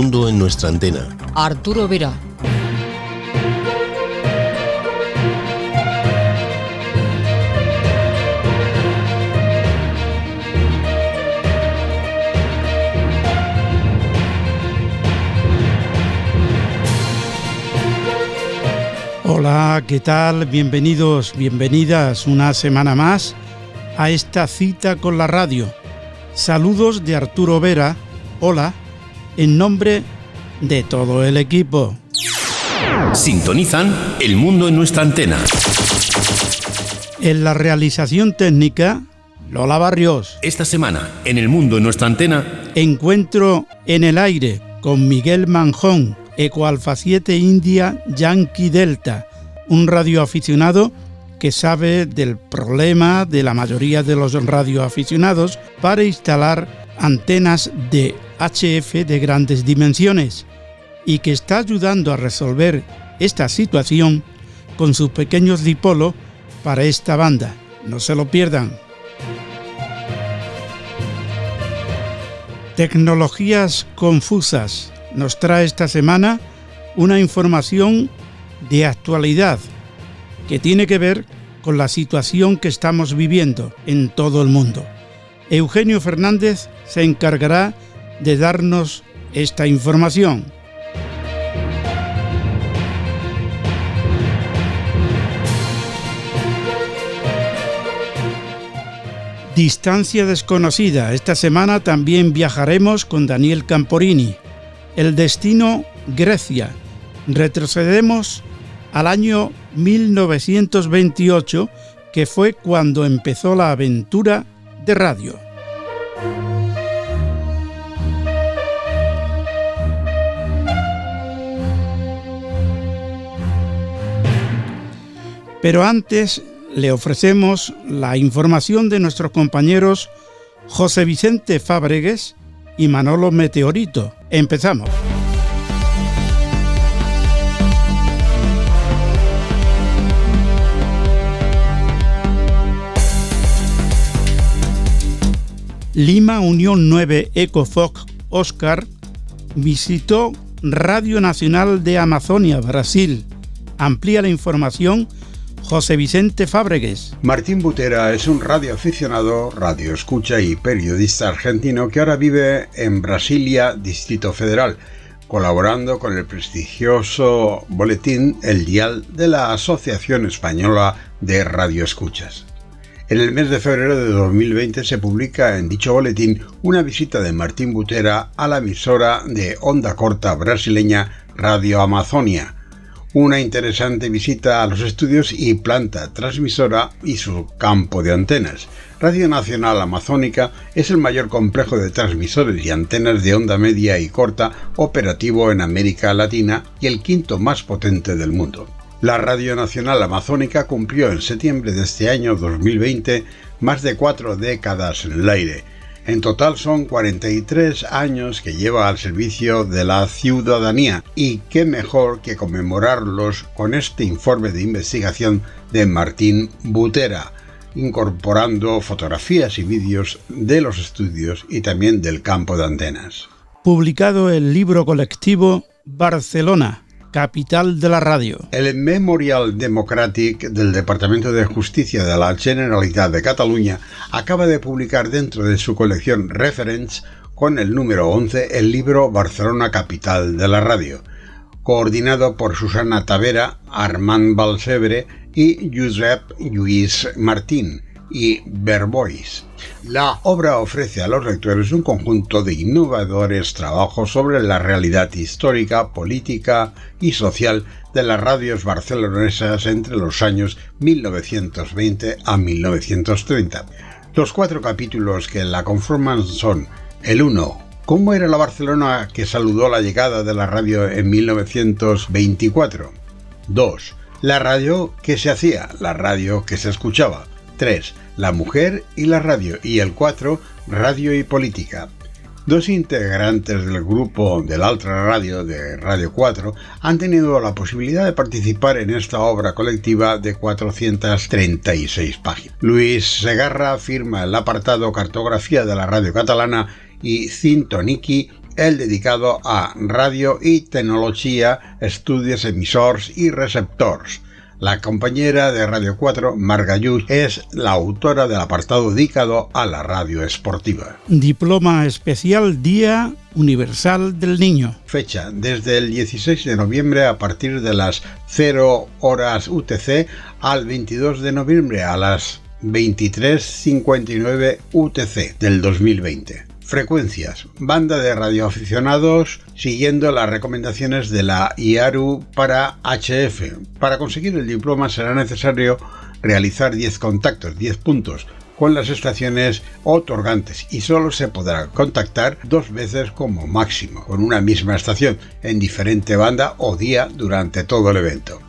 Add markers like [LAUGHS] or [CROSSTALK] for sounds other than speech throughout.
mundo en nuestra antena. Arturo Vera. Hola, ¿qué tal? Bienvenidos, bienvenidas una semana más a esta cita con la radio. Saludos de Arturo Vera. Hola, en nombre de todo el equipo. Sintonizan El Mundo en nuestra antena. En la realización técnica, Lola Barrios. Esta semana, en El Mundo en nuestra antena, Encuentro en el aire con Miguel Manjón, Ecoalfa 7 India Yankee Delta, un radioaficionado que sabe del problema de la mayoría de los radioaficionados para instalar antenas de HF de grandes dimensiones y que está ayudando a resolver esta situación con sus pequeños dipolo para esta banda. No se lo pierdan. Tecnologías confusas nos trae esta semana una información de actualidad que tiene que ver con la situación que estamos viviendo en todo el mundo. Eugenio Fernández se encargará darnos esta información. Distancia desconocida. Esta semana también viajaremos con Daniel Camporini. El destino Grecia. Retrocedemos al año 1928, que fue cuando empezó la aventura de radio. Pero antes le ofrecemos la información de nuestros compañeros José Vicente Fábregues y Manolo Meteorito. Empezamos. Lima Unión 9 EcoFoc Oscar visitó Radio Nacional de Amazonia, Brasil. Amplía la información José Vicente Fábregues. Martín Butera es un radioaficionado, radioescucha y periodista argentino que ahora vive en Brasilia, Distrito Federal, colaborando con el prestigioso boletín El Dial de la Asociación Española de Radioescuchas. En el mes de febrero de 2020 se publica en dicho boletín una visita de Martín Butera a la emisora de onda corta brasileña Radio Amazonia, una interesante visita a los estudios y planta transmisora y su campo de antenas. Radio Nacional Amazónica es el mayor complejo de transmisores y antenas de onda media y corta operativo en América Latina y el quinto más potente del mundo. La Radio Nacional Amazónica cumplió en septiembre de este año 2020 más de cuatro décadas en el aire. En total son 43 años que lleva al servicio de la ciudadanía y qué mejor que conmemorarlos con este informe de investigación de Martín Butera, incorporando fotografías y vídeos de los estudios y también del campo de antenas. Publicado el libro colectivo Barcelona, capital de la radio. El Memorial Democratic del Departamento de Justicia de la Generalitat de Cataluña acaba de publicar dentro de su colección Reference con el número 11 el libro Barcelona Capital de la Radio, coordinado por Susana Tavera, Armand Balsebre y Josep Lluís Martín y Verbois. La obra ofrece a los lectores un conjunto de innovadores trabajos sobre la realidad histórica, política y social de las radios barcelonesas entre los años 1920 a 1930. Los cuatro capítulos que la conforman son el 1. ¿Cómo era la Barcelona que saludó la llegada de la radio en 1924? 2. La radio que se hacía, la radio que se escuchaba. 3. La mujer y la radio. Y el 4. Radio y política. Dos integrantes del grupo del Altra Radio de Radio 4 han tenido la posibilidad de participar en esta obra colectiva de 436 páginas. Luis Segarra firma el apartado Cartografía de la Radio Catalana y Cintoniki el dedicado a radio y tecnología, estudios emisores y receptores. La compañera de Radio 4, Marga es la autora del apartado dedicado a la radio esportiva. Diploma especial Día Universal del Niño. Fecha desde el 16 de noviembre a partir de las 0 horas UTC al 22 de noviembre a las 23.59 UTC del 2020. Frecuencias. Banda de radioaficionados siguiendo las recomendaciones de la IARU para HF. Para conseguir el diploma será necesario realizar 10 contactos, 10 puntos con las estaciones otorgantes y solo se podrá contactar dos veces como máximo con una misma estación en diferente banda o día durante todo el evento.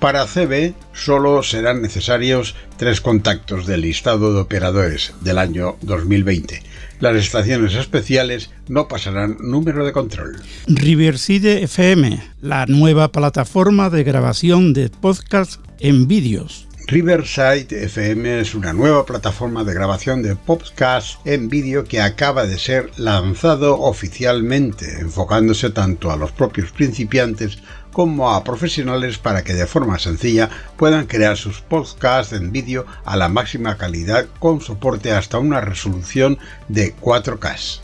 Para CB solo serán necesarios tres contactos del listado de operadores del año 2020 las estaciones especiales no pasarán número de control. Riverside FM, la nueva plataforma de grabación de podcast en vídeos. Riverside FM es una nueva plataforma de grabación de podcast en vídeo que acaba de ser lanzado oficialmente, enfocándose tanto a los propios principiantes como a profesionales para que de forma sencilla puedan crear sus podcasts en vídeo a la máxima calidad con soporte hasta una resolución de 4K.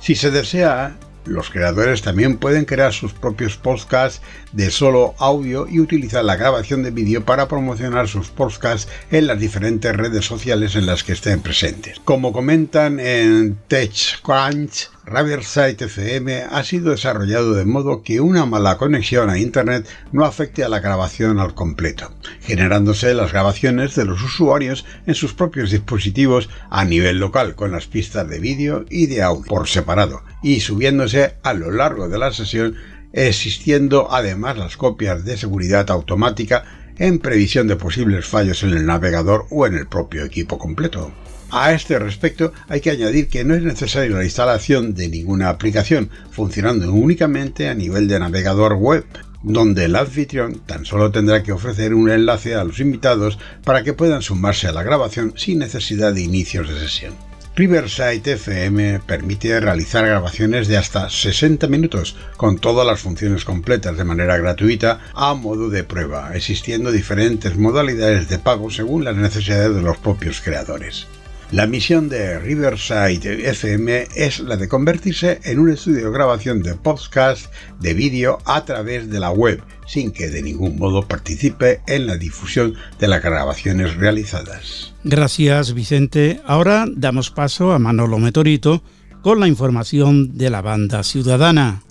Si se desea, los creadores también pueden crear sus propios podcasts de solo audio y utilizar la grabación de vídeo para promocionar sus podcasts en las diferentes redes sociales en las que estén presentes. Como comentan en TechCrunch, Riverside FM ha sido desarrollado de modo que una mala conexión a Internet no afecte a la grabación al completo, generándose las grabaciones de los usuarios en sus propios dispositivos a nivel local con las pistas de vídeo y de audio por separado y subiéndose a lo largo de la sesión existiendo además las copias de seguridad automática en previsión de posibles fallos en el navegador o en el propio equipo completo. A este respecto hay que añadir que no es necesaria la instalación de ninguna aplicación, funcionando únicamente a nivel de navegador web, donde el anfitrión tan solo tendrá que ofrecer un enlace a los invitados para que puedan sumarse a la grabación sin necesidad de inicios de sesión. Riverside FM permite realizar grabaciones de hasta 60 minutos con todas las funciones completas de manera gratuita a modo de prueba, existiendo diferentes modalidades de pago según las necesidades de los propios creadores. La misión de Riverside FM es la de convertirse en un estudio de grabación de podcast de vídeo a través de la web, sin que de ningún modo participe en la difusión de las grabaciones realizadas. Gracias Vicente. Ahora damos paso a Manolo Metorito con la información de la banda ciudadana.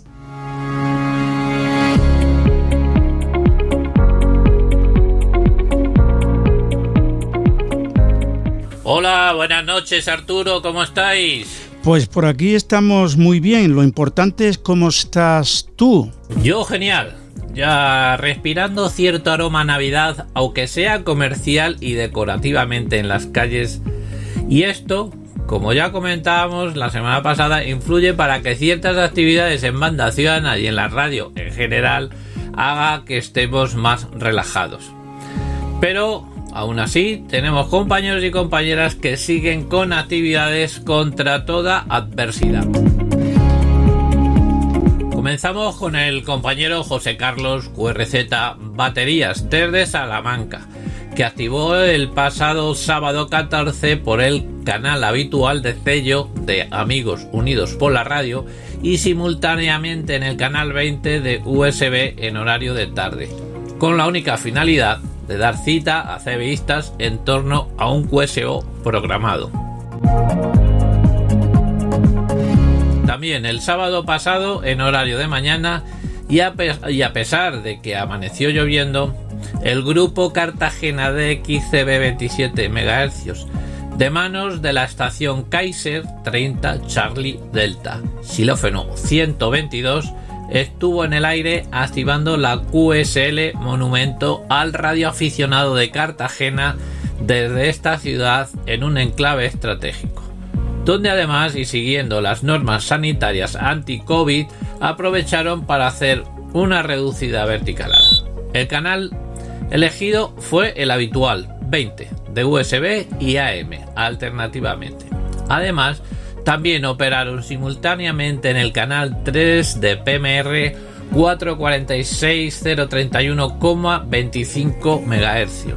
Hola, buenas noches Arturo, ¿cómo estáis? Pues por aquí estamos muy bien, lo importante es cómo estás tú. Yo genial, ya respirando cierto aroma a Navidad, aunque sea comercial y decorativamente en las calles. Y esto, como ya comentábamos la semana pasada, influye para que ciertas actividades en banda ciudadana y en la radio en general haga que estemos más relajados. Pero Aún así, tenemos compañeros y compañeras que siguen con actividades contra toda adversidad. Comenzamos con el compañero José Carlos QRZ Baterías desde Salamanca, que activó el pasado sábado 14 por el canal habitual de sello de Amigos Unidos por la Radio y simultáneamente en el canal 20 de USB en horario de tarde, con la única finalidad de dar cita a CBistas en torno a un QSO programado. También el sábado pasado, en horario de mañana, y a, pesar de que amaneció lloviendo, el grupo Cartagena de XCB 27 MHz de manos de la estación Kaiser 30 Charlie Delta, xilófeno 122 estuvo en el aire activando la QSL Monumento al radioaficionado de Cartagena desde esta ciudad en un enclave estratégico, donde además y siguiendo las normas sanitarias anti-COVID aprovecharon para hacer una reducida verticalada. El canal elegido fue el habitual 20 de USB y AM alternativamente. Además, También operaron simultáneamente en el canal 3 de PMR 446.031,25 MHz.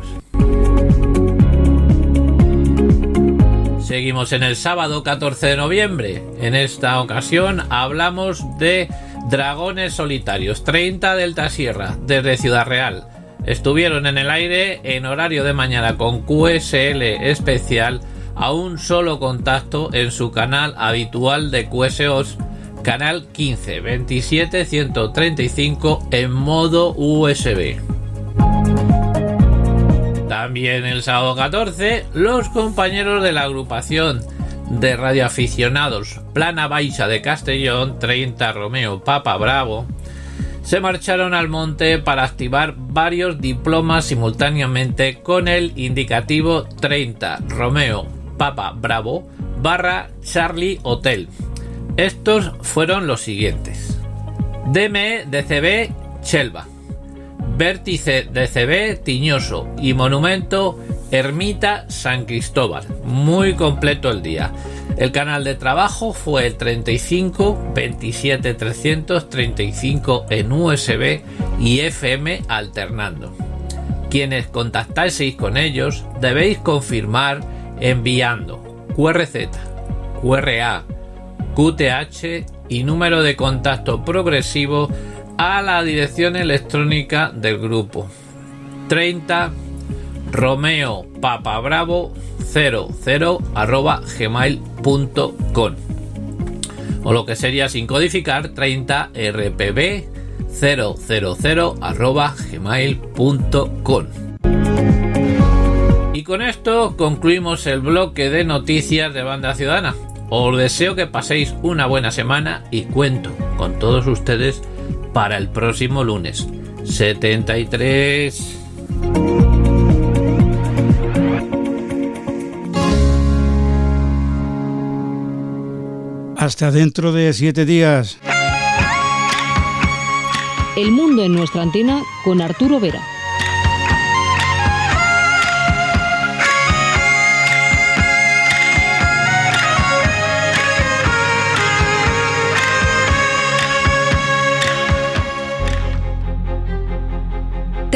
Seguimos en el sábado 14 de noviembre. En esta ocasión hablamos de Dragones Solitarios 30 Delta Sierra desde Ciudad Real. Estuvieron en el aire en horario de mañana con QSL especial a un solo contacto en su canal habitual de QSOS, canal 15 27 135 en modo USB. También el sábado 14, los compañeros de la agrupación de radioaficionados Plana Baixa de Castellón 30 Romeo Papa Bravo se marcharon al monte para activar varios diplomas simultáneamente con el indicativo 30 Romeo Papa Bravo barra Charlie Hotel. Estos fueron los siguientes. DME DCB Chelva. Vértice DCB Tiñoso y Monumento Ermita San Cristóbal. Muy completo el día. El canal de trabajo fue el 35 27 335 en USB y FM alternando. Quienes contactaseis con ellos debéis confirmar enviando QRZ, QRA, QTH y número de contacto progresivo a la dirección electrónica del grupo. 30 Romeo Papa Bravo 00 arroba gmail.com o lo que sería sin codificar 30 rpb 000 arroba gmail.com con esto concluimos el bloque de noticias de Banda Ciudadana. Os deseo que paséis una buena semana y cuento con todos ustedes para el próximo lunes. 73. Hasta dentro de siete días. El mundo en nuestra antena con Arturo Vera.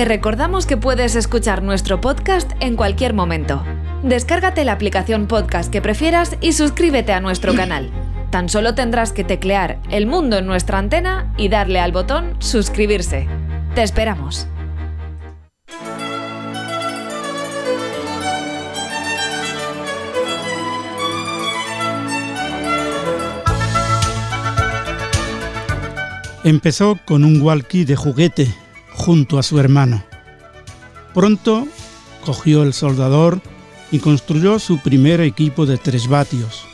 Te recordamos que puedes escuchar nuestro podcast en cualquier momento. Descárgate la aplicación podcast que prefieras y suscríbete a nuestro canal. Tan solo tendrás que teclear El Mundo en nuestra antena y darle al botón Suscribirse. Te esperamos. Empezó con un walkie de juguete junto a su hermano. Pronto cogió el soldador y construyó su primer equipo de tres vatios.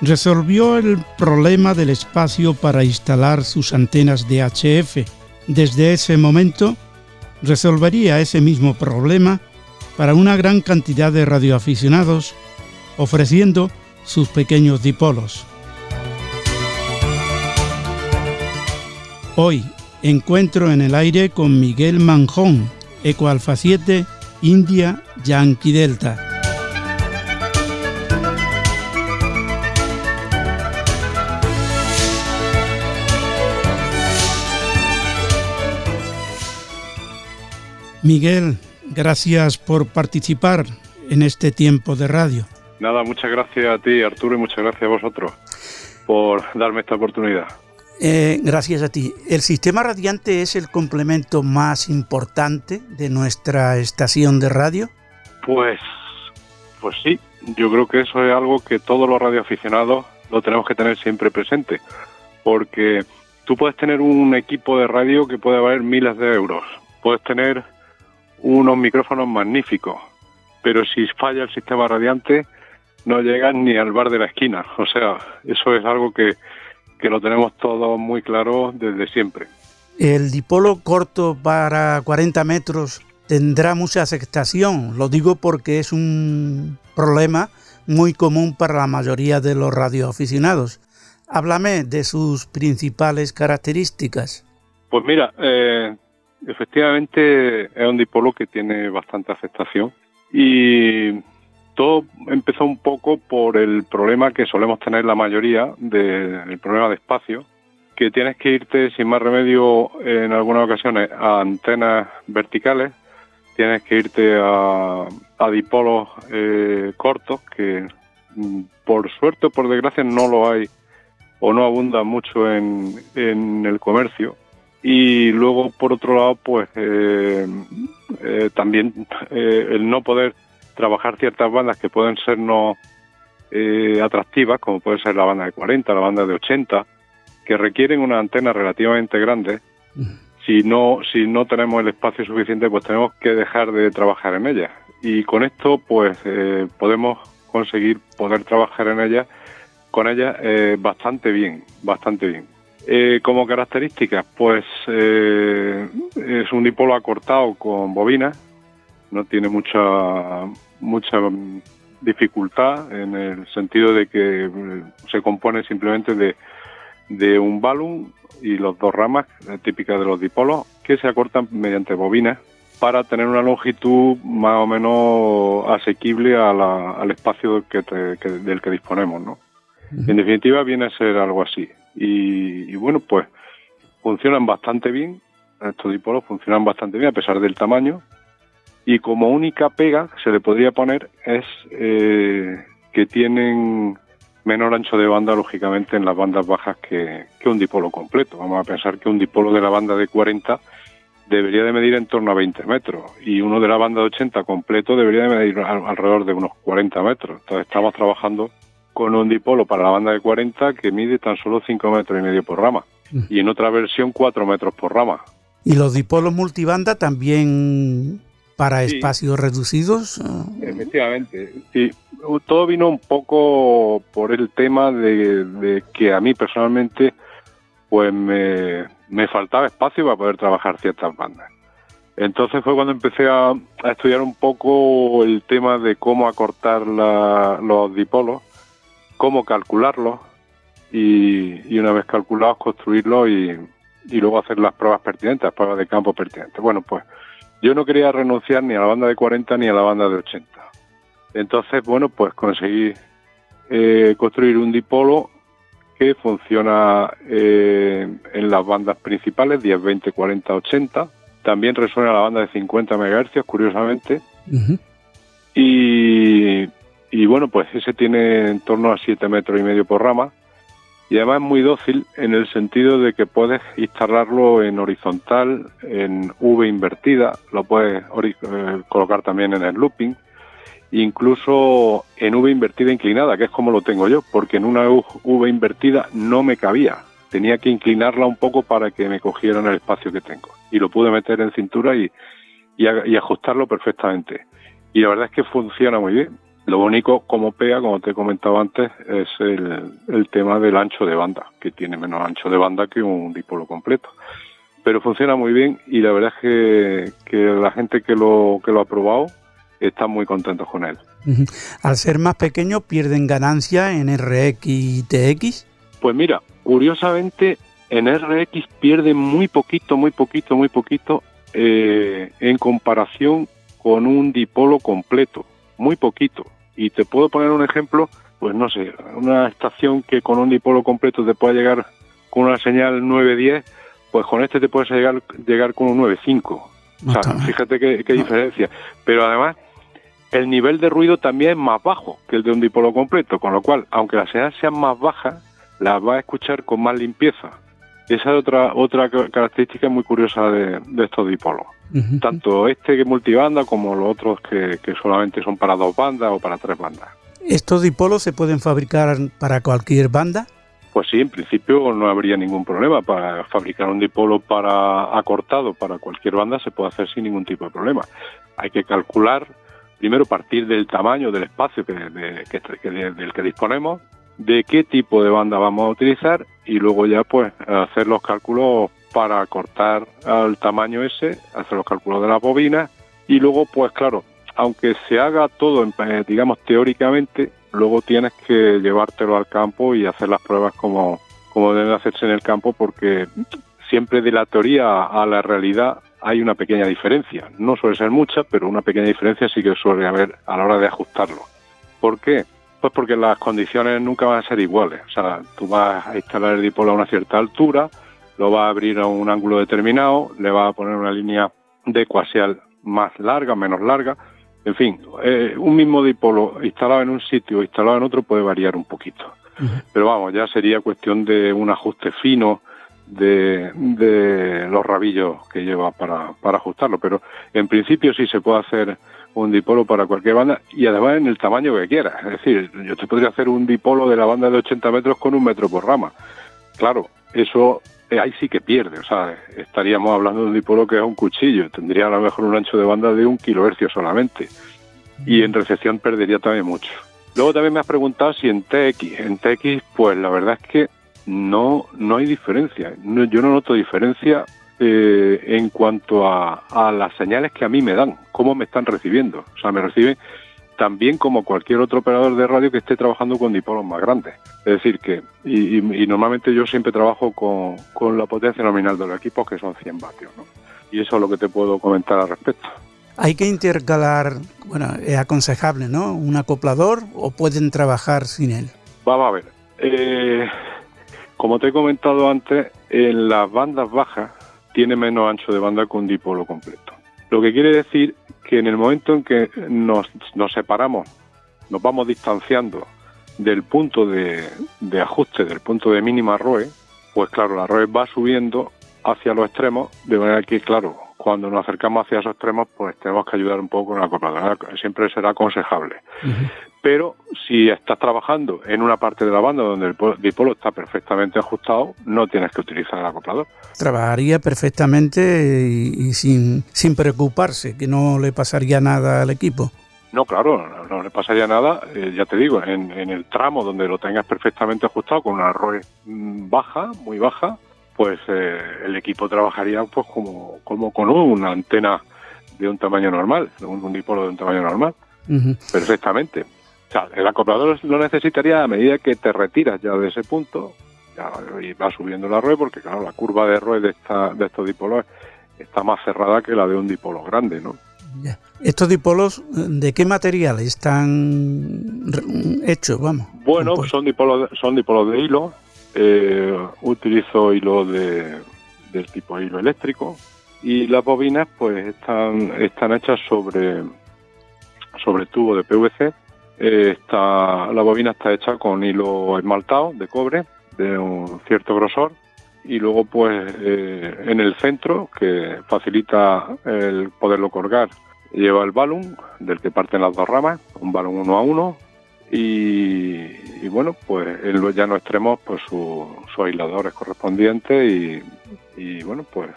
Resolvió el problema del espacio para instalar sus antenas de HF. Desde ese momento, resolvería ese mismo problema para una gran cantidad de radioaficionados, ofreciendo sus pequeños dipolos. Hoy, Encuentro en el aire con Miguel Manjón, Eco Alfa 7, India, Yankee Delta. Miguel, gracias por participar en este tiempo de radio. Nada, muchas gracias a ti, Arturo, y muchas gracias a vosotros por darme esta oportunidad. Eh, gracias a ti. El sistema radiante es el complemento más importante de nuestra estación de radio. Pues, pues sí. Yo creo que eso es algo que todos los radioaficionados lo tenemos que tener siempre presente, porque tú puedes tener un equipo de radio que puede valer miles de euros, puedes tener unos micrófonos magníficos, pero si falla el sistema radiante no llegas ni al bar de la esquina. O sea, eso es algo que que lo tenemos todo muy claro desde siempre. El dipolo corto para 40 metros tendrá mucha aceptación, lo digo porque es un problema muy común para la mayoría de los radioaficionados. Háblame de sus principales características. Pues mira, eh, efectivamente es un dipolo que tiene bastante aceptación y todo empezó un poco por el problema que solemos tener la mayoría del problema de espacio, que tienes que irte sin más remedio en algunas ocasiones a antenas verticales, tienes que irte a, dipolos eh, cortos que mm, por suerte o por desgracia no lo hay o no abunda mucho en, en el comercio. Y luego por otro lado pues eh, eh, también eh, el no poder trabajar ciertas bandas que pueden ser no atractivas como puede ser la banda de 40 la banda de 80 que requieren una antena relativamente grande. Si no si no tenemos el espacio suficiente pues tenemos que dejar de trabajar en ellas y con esto pues podemos conseguir poder trabajar en ellas con ellas bastante bien bastante bien. Eh, como características, pues eh, es un dipolo acortado con bobina, no tiene mucha mucha dificultad en el sentido de que eh, se compone simplemente de, de un balón y los dos ramas típicas de los dipolos que se acortan mediante bobinas para tener una longitud más o menos asequible al espacio del que disponemos, ¿no? En definitiva, viene a ser algo así. Y, bueno, pues funcionan bastante bien, estos dipolos funcionan bastante bien a pesar del tamaño. Y como única pega que se le podría poner es eh, que tienen menor ancho de banda, lógicamente, en las bandas bajas que, un dipolo completo. Vamos a pensar que un dipolo de la banda de 40 debería de medir en torno a 20 metros y uno de la banda de 80 completo debería de medir alrededor de unos 40 metros. Entonces estamos trabajando con un dipolo para la banda de 40 que mide tan solo 5 metros y medio por rama mm. y en otra versión 4 metros por rama. ¿Y los dipolos multibanda también para espacios reducidos? Efectivamente, sí. Todo vino un poco por el tema de, que a mí personalmente pues me, faltaba espacio para poder trabajar ciertas bandas. Entonces fue cuando empecé a, estudiar un poco el tema de cómo acortar los dipolos cómo calcularlo y, una vez calculados construirlo y, luego hacer las pruebas pertinentes, las pruebas de campo pertinentes. Bueno, pues yo no quería renunciar ni a la banda de 40 ni a la banda de 80. Entonces, bueno, pues conseguí eh, construir un dipolo que funciona eh, en las bandas principales, 10, 20, 40, 80. También resuena la banda de 50 MHz, curiosamente. Y y bueno, pues ese tiene en torno a 7 metros y medio por rama y además es muy dócil en el sentido de que puedes instalarlo en horizontal, en V invertida, lo puedes eh, colocar también en el looping, incluso en V invertida inclinada, que es como lo tengo yo, porque en una V invertida no me cabía, tenía que inclinarla un poco para que me cogieran el espacio que tengo. Y lo pude meter en cintura y ajustarlo perfectamente. Y la verdad es que funciona muy bien lo único, como pega, como te he comentado antes, es el, tema del ancho de banda, que tiene menos ancho de banda que un dipolo completo. Pero funciona muy bien y la verdad es que, la gente que lo, que lo ha probado está muy contento con él. Al ser más pequeño, ¿pierden ganancia en RX y TX? Pues mira, curiosamente en RX pierden muy poquito, muy poquito, muy poquito eh, en comparación con un dipolo completo, muy poquito. Y te puedo poner un ejemplo, pues no sé, una estación que con un dipolo completo te pueda llegar con una señal 910, pues con este te puedes llegar, llegar con un 95. O sea, fíjate qué, diferencia. Pero además, el nivel de ruido también es más bajo que el de un dipolo completo, con lo cual, aunque las señales sean más bajas, las va a escuchar con más limpieza. Esa es otra, otra característica muy curiosa de estos dipolos tanto este que multibanda como los otros que, solamente son para dos bandas o para tres bandas. ¿Estos dipolos se pueden fabricar para cualquier banda? Pues sí, en principio no habría ningún problema. Para fabricar un dipolo para acortado para cualquier banda se puede hacer sin ningún tipo de problema. Hay que calcular, primero partir del tamaño del espacio que, del que disponemos, de qué tipo de banda vamos a utilizar y luego ya pues hacer los cálculos para cortar al tamaño ese, hacer los cálculos de la bobina y luego, pues claro, aunque se haga todo, eh, digamos, teóricamente, luego tienes que llevártelo al campo y hacer las pruebas como, como deben hacerse en el campo porque siempre de la teoría a la realidad hay una pequeña diferencia. No suele ser mucha, pero una pequeña diferencia sí que suele haber a la hora de ajustarlo. ¿Por qué? Pues porque las condiciones nunca van a ser iguales. O sea, tú vas a instalar el dipolo a una cierta altura, lo vas a abrir a un ángulo determinado, le vas a poner una línea de ecuacial más larga, menos larga. En fin, eh, un mismo dipolo instalado en un sitio o instalado en otro puede variar un poquito. Pero vamos, ya sería cuestión de un ajuste fino de, de los rabillos que lleva para, para ajustarlo. Pero en principio sí se puede hacer un dipolo para cualquier banda y además en el tamaño que quieras. Es decir, yo te podría hacer un dipolo de la banda de 80 metros con un metro por rama. Claro, eso ahí sí que pierde. O sea, estaríamos hablando de un dipolo que es un cuchillo. Tendría a lo mejor un ancho de banda de un kilohercio solamente. Y en recepción perdería también mucho. Luego también me has preguntado si en TX. En TX, pues la verdad es que no, no hay diferencia. yo no noto diferencia eh, en cuanto a, las señales que a mí me dan, cómo me están recibiendo. O sea, me reciben también como cualquier otro operador de radio que esté trabajando con dipolos más grandes. Es decir, que, y, normalmente yo siempre trabajo con, la potencia nominal de los equipos, que son 100 vatios. ¿no? Y eso es lo que te puedo comentar al respecto. Hay que intercalar, bueno, es aconsejable, ¿no? Un acoplador o pueden trabajar sin él. Vamos a ver. Eh, como te he comentado antes, en las bandas bajas tiene menos ancho de banda que un dipolo completo. Lo que quiere decir que en el momento en que nos, nos separamos, nos vamos distanciando del punto de, de, ajuste, del punto de mínima ROE, pues claro, la ROE va subiendo hacia los extremos, de manera que, claro, cuando nos acercamos hacia esos extremos, pues tenemos que ayudar un poco con la acopladora. Siempre será aconsejable. Pero si estás trabajando en una parte de la banda donde el dipolo está perfectamente ajustado, no tienes que utilizar el acoplador. Trabajaría perfectamente y, sin, sin preocuparse, que no le pasaría nada al equipo. No, claro, no, le pasaría nada, eh, ya te digo, en, el tramo donde lo tengas perfectamente ajustado con una ROE mm, baja, muy baja, pues eh, el equipo trabajaría pues como, como con una antena de un tamaño normal, un, un dipolo de un tamaño normal, perfectamente. O sea, el acoplador lo necesitaría a medida que te retiras ya de ese punto y va subiendo la ROE porque, claro, la curva de ROE de, esta, de estos dipolos está más cerrada que la de un dipolo grande, ¿no? ¿Estos dipolos de qué material están hechos? Vamos. Bueno, son dipolos, son dipolos de hilo. Eh, utilizo hilo de, del tipo hilo eléctrico y las bobinas pues están, están hechas sobre, sobre tubo de PVC eh, la bobina está hecha con hilo esmaltado de cobre de un cierto grosor y luego pues eh, en el centro que facilita el poderlo colgar lleva el balón del que parten las dos ramas, un balón uno a uno y, bueno pues en los llanos extremos pues sus su aisladores correspondientes y, y bueno pues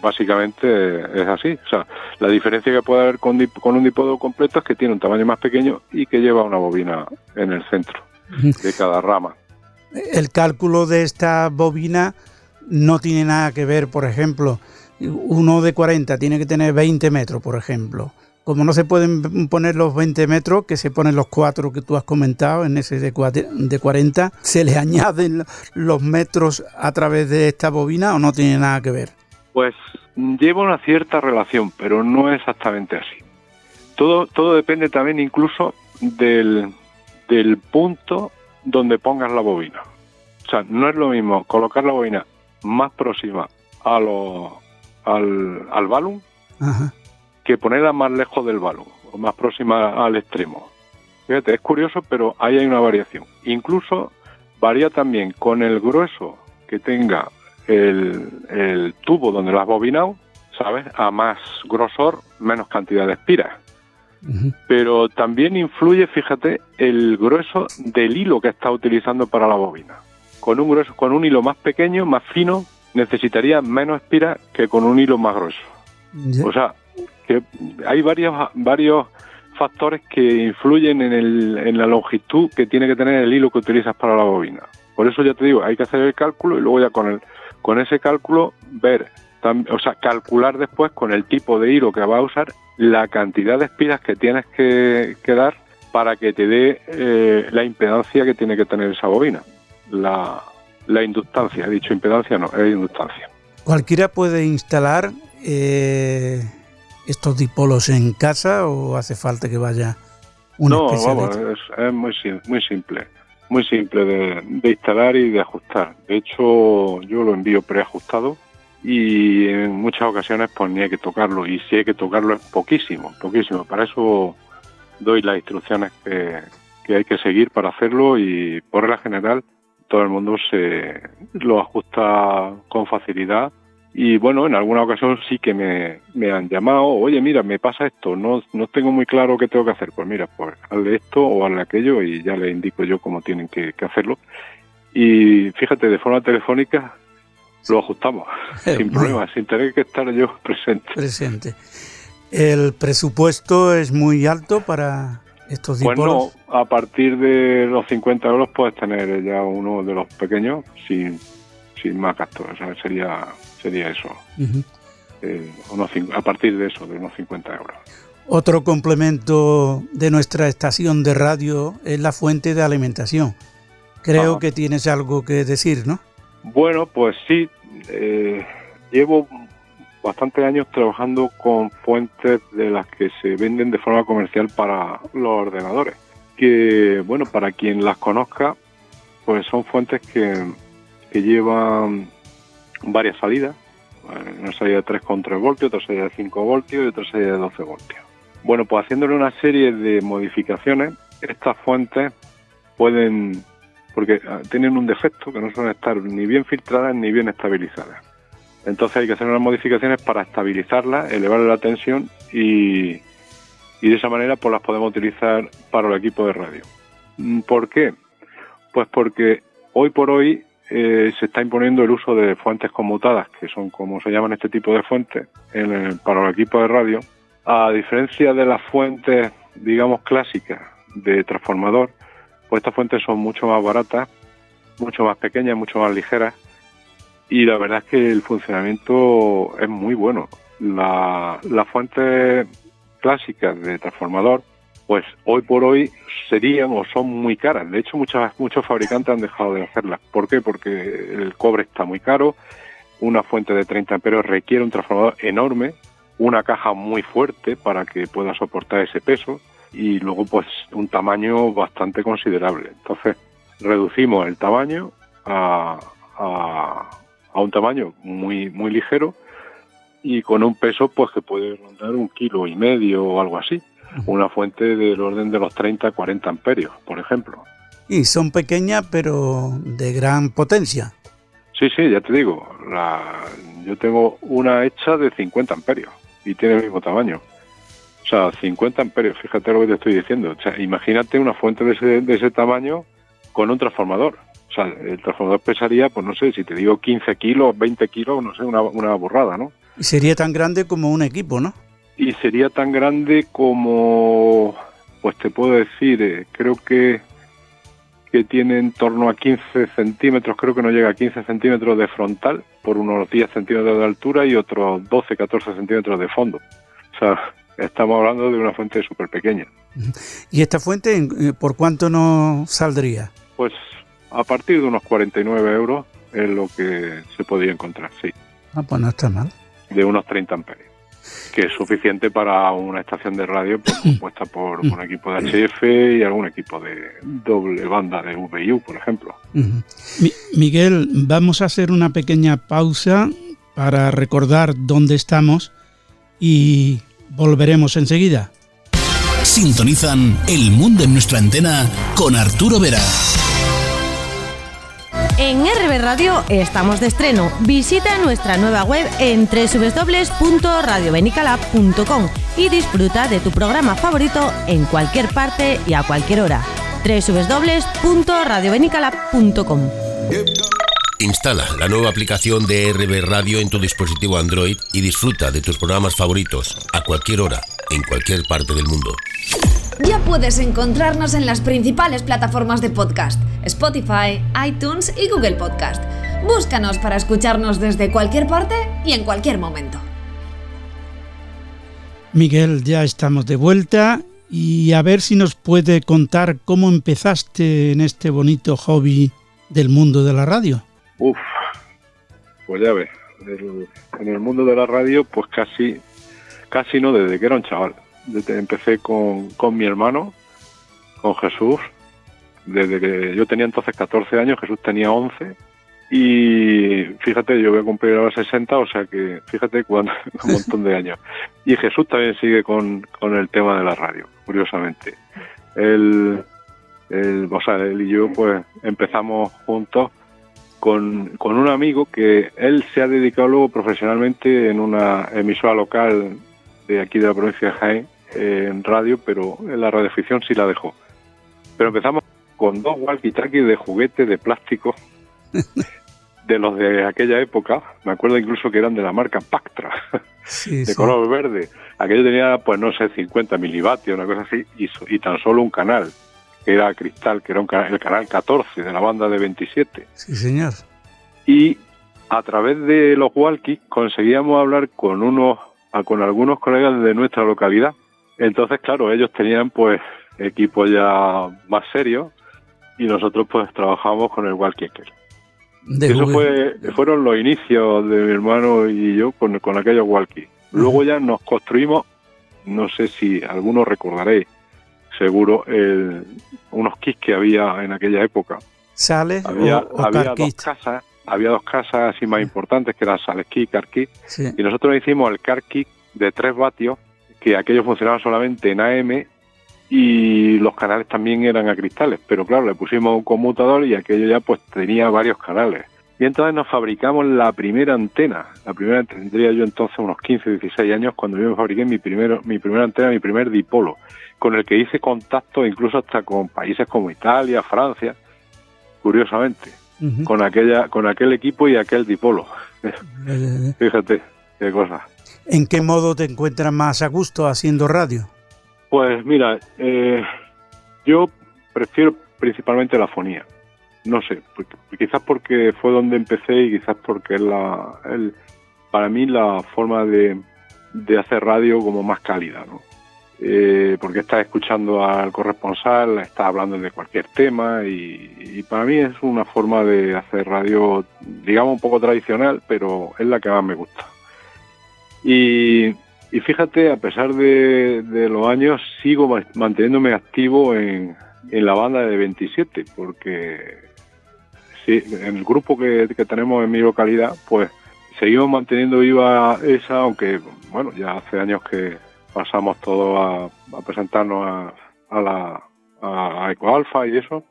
básicamente es así. O sea, la diferencia que puede haber con, con un dipodo completo es que tiene un tamaño más pequeño y que lleva una bobina en el centro de cada rama. [LAUGHS] El cálculo de esta bobina no tiene nada que ver, por ejemplo, uno de 40 tiene que tener 20 metros, por ejemplo. Como no se pueden poner los 20 metros, que se ponen los cuatro que tú has comentado en ese de 40, ¿se le [LAUGHS] añaden los metros a través de esta bobina o no tiene nada que ver? Pues lleva una cierta relación, pero no exactamente así. Todo, todo depende también incluso del, del punto donde pongas la bobina. O sea, no es lo mismo colocar la bobina más próxima a lo, al, al balón que ponerla más lejos del balón o más próxima al extremo. Fíjate, es curioso, pero ahí hay una variación. Incluso varía también con el grueso que tenga el, tubo donde lo has bobinado, ¿sabes? A más grosor, menos cantidad de espiras. Pero también influye, fíjate, el grueso del hilo que está utilizando para la bobina. Con un grueso, con un hilo más pequeño, más fino, necesitaría menos espiras que con un hilo más grueso. O sea, que hay varios, varios factores que influyen en, el, en la longitud que tiene que tener el hilo que utilizas para la bobina. Por eso ya te digo, hay que hacer el cálculo y luego ya con el, con ese cálculo ver, o sea, calcular después con el tipo de hilo que va a usar la cantidad de espiras que tienes que, dar para que te dé eh, la impedancia que tiene que tener esa bobina. La, la inductancia, he dicho impedancia, no, es inductancia. ¿Cualquiera puede instalar eh, estos dipolos en casa o hace falta que vaya no, vamos, es, muy, muy simple, muy simple de, instalar y de ajustar. De hecho, yo lo envío preajustado y en muchas ocasiones pues ni hay que tocarlo y si hay que tocarlo es poquísimo, poquísimo. Para eso doy las instrucciones que, que hay que seguir para hacerlo y por regla general todo el mundo se lo ajusta con facilidad y bueno, en alguna ocasión sí que me, han llamado, oye, mira, me pasa esto, no, no tengo muy claro qué tengo que hacer. Pues mira, pues hazle esto o hazle aquello y ya le indico yo cómo tienen que, hacerlo. Y fíjate, de forma telefónica lo ajustamos, [LAUGHS] sin problema, sin tener que estar yo [LAUGHS] presente. Presente. ¿El presupuesto es muy alto para estos Bueno, pues a partir de los 50 euros puedes tener ya uno de los pequeños sin, sin más gastos. O sea, sería sería eso. Eh, a partir de eso, de unos 50 euros. Otro complemento de nuestra estación de radio es la fuente de alimentación. Creo que tienes algo que decir, ¿no? Bueno, pues sí. Eh, llevo bastantes años trabajando con fuentes de las que se venden de forma comercial para los ordenadores. Que, bueno, para quien las conozca, pues son fuentes que, que llevan varias salidas, una salida de 3,3 voltios, otra salida de 5 voltios y otra salida de 12 voltios. Bueno, pues haciéndole una serie de modificaciones, estas fuentes pueden, porque ah, tienen un defecto que no suelen estar ni bien filtradas ni bien estabilizadas. Entonces hay que hacer unas modificaciones para estabilizarlas, elevarle la tensión y, y de esa manera pues las podemos utilizar para el equipo de radio. ¿Por qué? Pues porque hoy por hoy eh, se está imponiendo el uso de fuentes conmutadas, que son como se llaman este tipo de fuentes, en para el equipo de radio. A diferencia de las fuentes, digamos, clásicas de transformador, pues estas fuentes son mucho más baratas, mucho más pequeñas, mucho más ligeras y la verdad es que el funcionamiento es muy bueno. La, las fuentes clásicas de transformador pues hoy por hoy serían o son muy caras. De hecho, muchas, muchos fabricantes han dejado de hacerlas. ¿Por qué? Porque el cobre está muy caro, una fuente de 30 amperios requiere un transformador enorme, una caja muy fuerte para que pueda soportar ese peso y luego pues un tamaño bastante considerable. Entonces, reducimos el tamaño a, a, a un tamaño muy, muy ligero y con un peso pues que puede rondar un kilo y medio o algo así una fuente del orden de los 30 40 amperios, por ejemplo. Y son pequeñas pero de gran potencia. Sí, sí, ya te digo, yo tengo una hecha de 50 amperios y tiene el mismo tamaño. O sea, 50 amperios, fíjate lo que te estoy diciendo. O sea, imagínate una fuente de ese, de ese tamaño con un transformador. O sea, el transformador pesaría, pues no sé, si te digo 15 kilos, 20 kilos, no sé, una, una burrada, ¿no? Y sería tan grande como un equipo, ¿no? Y sería tan grande como, pues te puedo decir, eh, creo que, que tiene en torno a 15 centímetros, creo que no llega a 15 centímetros de frontal, por unos 10 centímetros de altura y otros 12, 14 centímetros de fondo. O sea, estamos hablando de una fuente súper pequeña. ¿Y esta fuente eh, por cuánto nos saldría? Pues a partir de unos 49 euros es lo que se podría encontrar, sí. Ah, pues no está mal. De unos 30 amperios que es suficiente para una estación de radio pues, [CLEARS THROAT] compuesta por un equipo de HF y algún equipo de doble banda de VIU, por ejemplo. Miguel, vamos a hacer una pequeña pausa para recordar dónde estamos y volveremos enseguida. Sintonizan El Mundo en nuestra antena con Arturo Vera. En RB Radio estamos de estreno. Visita nuestra nueva web en www.radiobenicalab.com y disfruta de tu programa favorito en cualquier parte y a cualquier hora. www.radiobenicalab.com Instala la nueva aplicación de RB Radio en tu dispositivo Android y disfruta de tus programas favoritos a cualquier hora, en cualquier parte del mundo. Ya puedes encontrarnos en las principales plataformas de podcast, Spotify, iTunes y Google Podcast. Búscanos para escucharnos desde cualquier parte y en cualquier momento. Miguel, ya estamos de vuelta y a ver si nos puede contar cómo empezaste en este bonito hobby del mundo de la radio. Uf, pues ya ves, en el mundo de la radio pues casi, casi no desde que era un chaval empecé con, con mi hermano con Jesús, desde que yo tenía entonces 14 años, Jesús tenía 11, y fíjate, yo voy a cumplir ahora 60, o sea que fíjate cuánto, [LAUGHS] un montón de años. Y Jesús también sigue con, con el tema de la radio, curiosamente. Él, él, o sea, él y yo pues empezamos juntos con, con un amigo que él se ha dedicado luego profesionalmente en una emisora local de aquí de la provincia de Jaén, en radio, pero en la radioficción sí la dejó. Pero empezamos con dos walkie-talkies de juguete de plástico [LAUGHS] de los de aquella época. Me acuerdo incluso que eran de la marca Pactra, de color verde. Aquello tenía, pues no sé, 50 milivatios, una cosa así, y, y tan solo un canal, que era Cristal, que era un el canal 14 de la banda de 27. Sí, señor. Y a través de los walkies conseguíamos hablar con unos, con algunos colegas de nuestra localidad. Entonces, claro, ellos tenían pues equipos ya más serios y nosotros pues trabajamos con el walkie Eso fue, fueron los inicios de mi hermano y yo con, con aquellos walkie. Luego ya nos construimos, no sé si algunos recordaréis, seguro, el, unos kits que había en aquella época. ¿Sale? Había, había dos casas, había dos casas así más importantes que eran Sales Kit, Car y nosotros hicimos el Car de 3 vatios, que aquello funcionaba solamente en AM y los canales también eran a cristales, pero claro, le pusimos un conmutador y aquello ya pues tenía varios canales. Y entonces nos fabricamos la primera antena. La primera tendría yo entonces unos 15, 16 años cuando yo me fabriqué mi, primero, mi primera antena, mi primer dipolo, con el que hice contacto incluso hasta con países como Italia, Francia, curiosamente, con aquella con aquel equipo y aquel dipolo. [LAUGHS] Fíjate, qué cosa. ¿En qué modo te encuentras más a gusto haciendo radio? Pues mira, eh, yo prefiero principalmente la fonía. No sé, quizás porque fue donde empecé y quizás porque es la, para mí la forma de, de, hacer radio como más cálida, ¿no? Eh, porque estás escuchando al corresponsal, estás hablando de cualquier tema y, y, para mí es una forma de hacer radio, digamos, un poco tradicional, pero es la que más me gusta. Y y fíjate, a pesar de, los años, sigo manteniéndome activo en, la banda de 27, porque sí, en el grupo que, tenemos en mi localidad, pues seguimos manteniendo viva esa, aunque, bueno, ya hace años que pasamos todos a, presentarnos a, la a Ecoalfa y eso,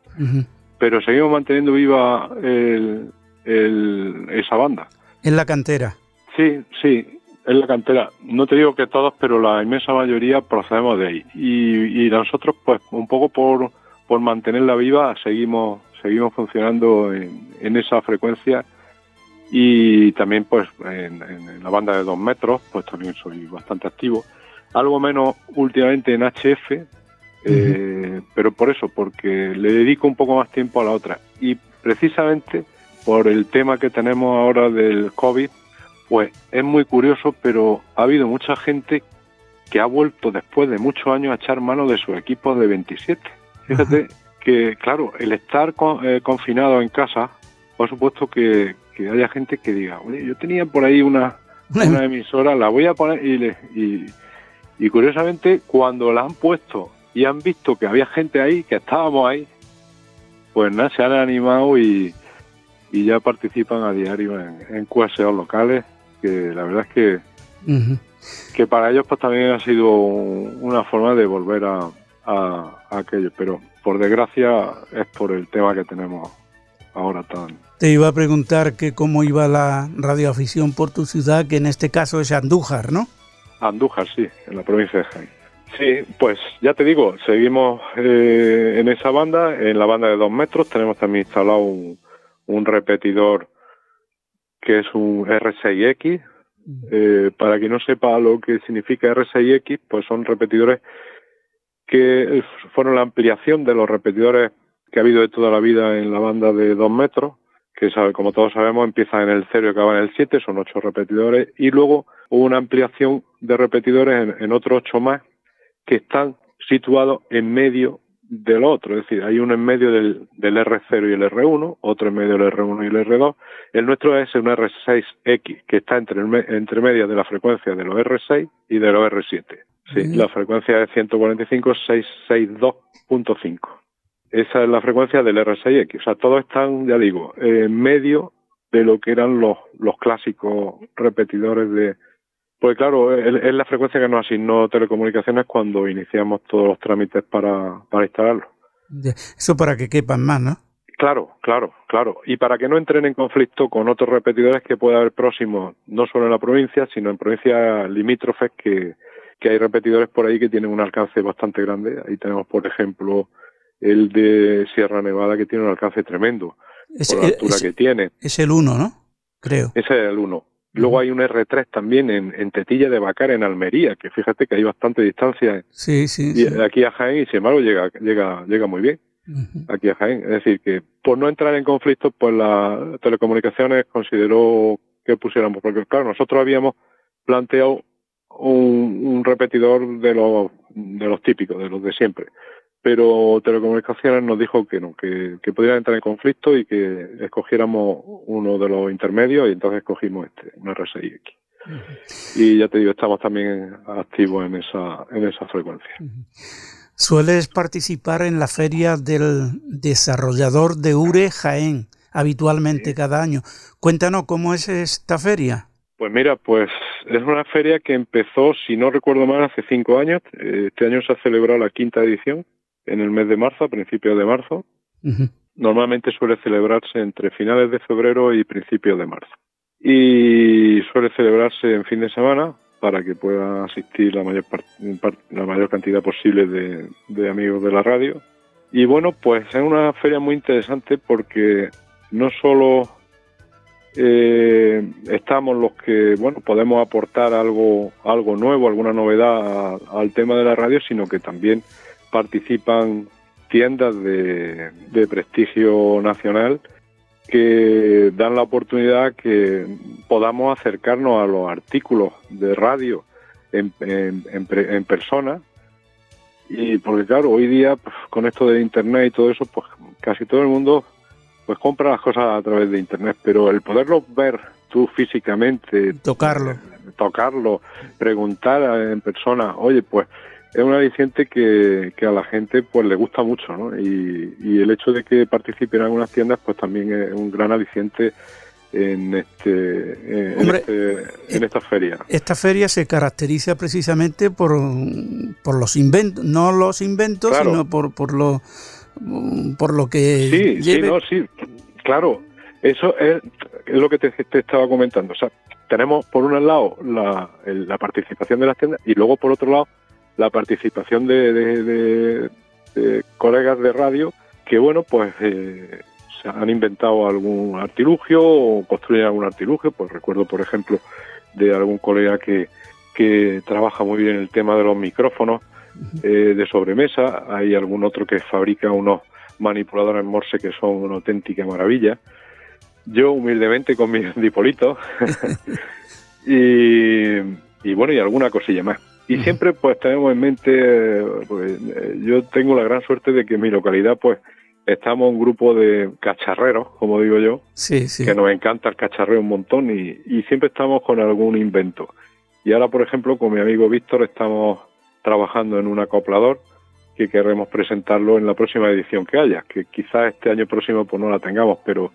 pero seguimos manteniendo viva el, esa banda. En la cantera. Sí, sí, es la cantera. No te digo que todos, pero la inmensa mayoría procedemos de ahí. Y, nosotros, pues, un poco por, por mantenerla viva, seguimos seguimos funcionando en, esa frecuencia y también pues en, la banda de dos metros pues también soy bastante activo algo menos últimamente en HF eh, pero por eso porque le dedico un poco más tiempo a la otra y precisamente por el tema que tenemos ahora del COVID pues es muy curioso, pero ha habido mucha gente que ha vuelto después de muchos años a echar mano de sus equipos de 27. Fíjate que, claro, el estar eh, confinado en casa, por supuesto que, haya gente que diga, oye, yo tenía por ahí una, una emisora, la voy a poner y, y, curiosamente cuando la han puesto y han visto que había gente ahí, que estábamos ahí, pues nada, se han animado y, y ya participan a diario en, en locales que la verdad es que, que para ellos pues también ha sido una forma de volver a, aquello, pero por desgracia es por el tema que tenemos ahora tan... Te iba a preguntar que cómo iba la radioafición por tu ciudad, que en este caso es Andújar, ¿no? Andújar, sí, en la provincia de Jaén. Sí, pues ya te digo, seguimos eh, en esa banda, en la banda de dos metros, tenemos también instalado un, un repetidor que es un R6X. Eh, para quien no sepa lo que significa R6X, pues son repetidores que fueron la ampliación de los repetidores que ha habido de toda la vida en la banda de 2 metros, que como todos sabemos empieza en el 0 y acaba en el 7, son 8 repetidores, y luego hubo una ampliación de repetidores en, en otros 8 más que están situados en medio del otro, es decir, hay uno en medio del, del R0 y el R1, otro en medio del R1 y el R2. El nuestro es un R6X, que está entre, entre medio de la frecuencia de los R6 y de los R7. Sí, la frecuencia es 145.662.5. Esa es la frecuencia del R6X. O sea, todos están, ya digo, en medio de lo que eran los, los clásicos repetidores de... Pues claro, es, la frecuencia que nos asignó Telecomunicaciones cuando iniciamos todos los trámites para, para instalarlo. Eso para que quepan más, ¿no? Claro, claro, claro. Y para que no entren en conflicto con otros repetidores que pueda haber próximos, no solo en la provincia, sino en provincias limítrofes que, que hay repetidores por ahí que tienen un alcance bastante grande. Ahí tenemos, por ejemplo, el de Sierra Nevada que tiene un alcance tremendo es, por la altura que tiene. Es el 1, ¿no? Creo. Ese es el 1. Luego hay un R3 también en, en, Tetilla de Bacar, en Almería, que fíjate que hay bastante distancia. Sí, sí. Y aquí a Jaén, y sin embargo, llega, llega, llega muy bien. Aquí a Jaén. Es decir, que por no entrar en conflicto, pues las telecomunicaciones consideró que pusiéramos, porque claro, nosotros habíamos planteado un, un repetidor de los, de los típicos, de los de siempre pero Telecomunicaciones nos dijo que no, que, que podía entrar en conflicto y que escogiéramos uno de los intermedios y entonces escogimos este, un R6X. Y ya te digo, estamos también activos en esa, en esa frecuencia. Sueles participar en la feria del desarrollador de URE Jaén, habitualmente cada año. Cuéntanos cómo es esta feria. Pues mira, pues es una feria que empezó, si no recuerdo mal, hace cinco años. Este año se ha celebrado la quinta edición en el mes de marzo, a principios de marzo. Normalmente suele celebrarse entre finales de febrero y principios de marzo. Y suele celebrarse en fin de semana para que pueda asistir la mayor, la mayor cantidad posible de, de amigos de la radio. Y bueno, pues es una feria muy interesante porque no solo eh, estamos los que bueno podemos aportar algo algo nuevo alguna novedad al tema de la radio sino que también participan tiendas de, prestigio nacional que dan la oportunidad que podamos acercarnos a los artículos de radio en, en, persona. Y porque claro hoy día pues, con esto de internet y todo eso pues casi todo el mundo pues compra las cosas a través de internet. Pero el poderlo ver tú físicamente tocarlo. tocarlo preguntar en persona oye pues es un aliciente que, a la gente pues le gusta mucho, ¿no? Y, el hecho de que participen en algunas tiendas pues también es un gran aliciente en este en, este, en esta feria. Esta feria se caracteriza precisamente por, por los inventos, no los inventos, sino por por lo por lo que sí, sí, no, sí, claro, eso es, lo que te, te, estaba comentando. O sea, tenemos por un lado la, la participación de las tiendas y luego por otro lado la participación de, colegas de radio que, bueno, pues eh, se han inventado algún artilugio o construyen algún artilugio. Pues recuerdo, por ejemplo, de algún colega que, que trabaja muy bien el tema de los micrófonos eh, de sobremesa. Hay algún otro que fabrica unos manipuladores Morse que son una auténtica maravilla. Yo humildemente con mi [LAUGHS] dipolito [LAUGHS] y, y bueno, y alguna cosilla más. Y siempre pues tenemos en mente, pues, eh, yo tengo la gran suerte de que en mi localidad pues estamos un grupo de cacharreros, como digo yo, sí, sí. que nos encanta el cacharreo un montón y, y siempre estamos con algún invento. Y ahora, por ejemplo, con mi amigo Víctor estamos trabajando en un acoplador que queremos presentarlo en la próxima edición que haya, que quizás este año próximo pues no la tengamos, pero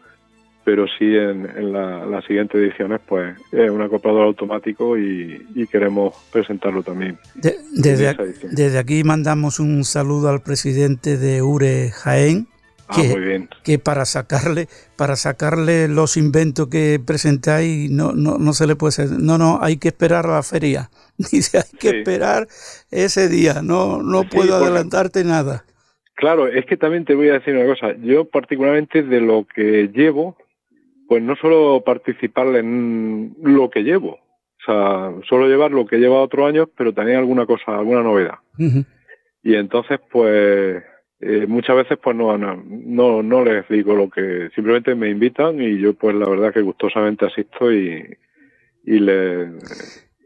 pero sí en, en la, las siguientes ediciones pues es un acoplador automático y, queremos presentarlo también. desde, desde, aquí mandamos un saludo al presidente de URE Jaén. Ah, que, que para sacarle para sacarle los inventos que presentáis no, no, no se le puede hacer, no no hay que esperar a la feria [LAUGHS] dice hay que esperar ese día no no puedo adelantarte nada Claro, es que también te voy a decir una cosa. Yo particularmente de lo que llevo, pues no solo participar en lo que llevo, o sea, solo llevar lo que he llevado otros años, pero también alguna cosa, alguna novedad. Y entonces, pues, eh, muchas veces, pues no, no, no les digo lo que, simplemente me invitan y yo, pues, la verdad que gustosamente asisto y, y le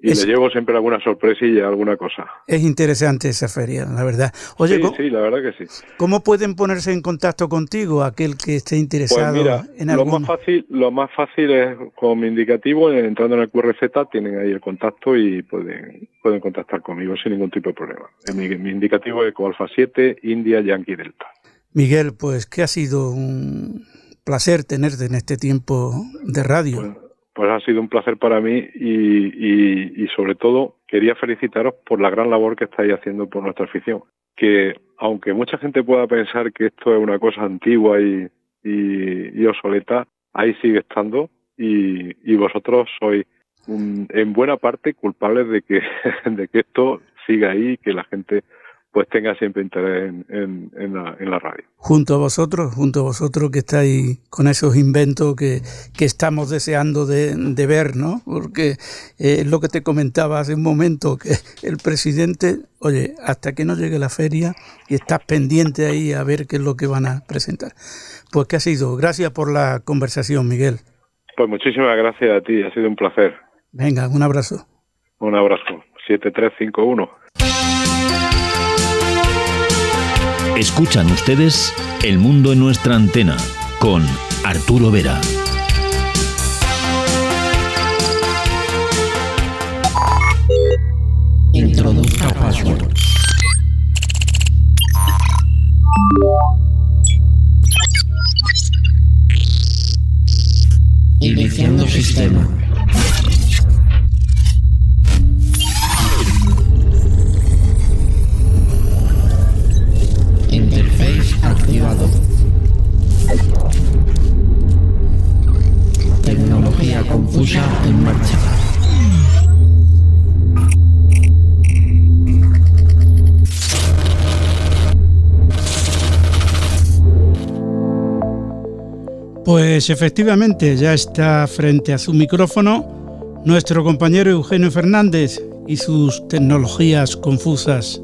y le llevo siempre alguna sorpresilla, alguna cosa. Es interesante esa feria, la verdad. Oye, sí, sí, la verdad que sí. ¿Cómo pueden ponerse en contacto contigo aquel que esté interesado pues mira, en algo? Lo más fácil, lo más fácil es con mi indicativo, entrando en el QRZ tienen ahí el contacto y pueden pueden contactar conmigo sin ningún tipo de problema. Mi, mi indicativo es Alfa 7 India Yankee Delta. Miguel, pues que ha sido un placer tenerte en este tiempo de radio. Pues, pues ha sido un placer para mí y, sobre todo quería felicitaros por la gran labor que estáis haciendo por nuestra afición. Que aunque mucha gente pueda pensar que esto es una cosa antigua y, y obsoleta, ahí sigue estando y, vosotros sois en buena parte culpables de que, [LAUGHS] de que esto siga ahí y que la gente pues tenga siempre interés en, en, la, en, la, radio. Junto a vosotros, junto a vosotros que estáis con esos inventos que, que estamos deseando de, de, ver, ¿no? Porque eh, es lo que te comentaba hace un momento, que el presidente, oye, hasta que no llegue la feria y estás pendiente ahí a ver qué es lo que van a presentar. Pues que ha sido, gracias por la conversación, Miguel. Pues muchísimas gracias a ti, ha sido un placer. Venga, un abrazo. Un abrazo, 7351. Escuchan ustedes El Mundo en nuestra antena con Arturo Vera. Introduzca password. Iniciando sistema. Pues efectivamente ya está frente a su micrófono nuestro compañero Eugenio Fernández y sus tecnologías confusas.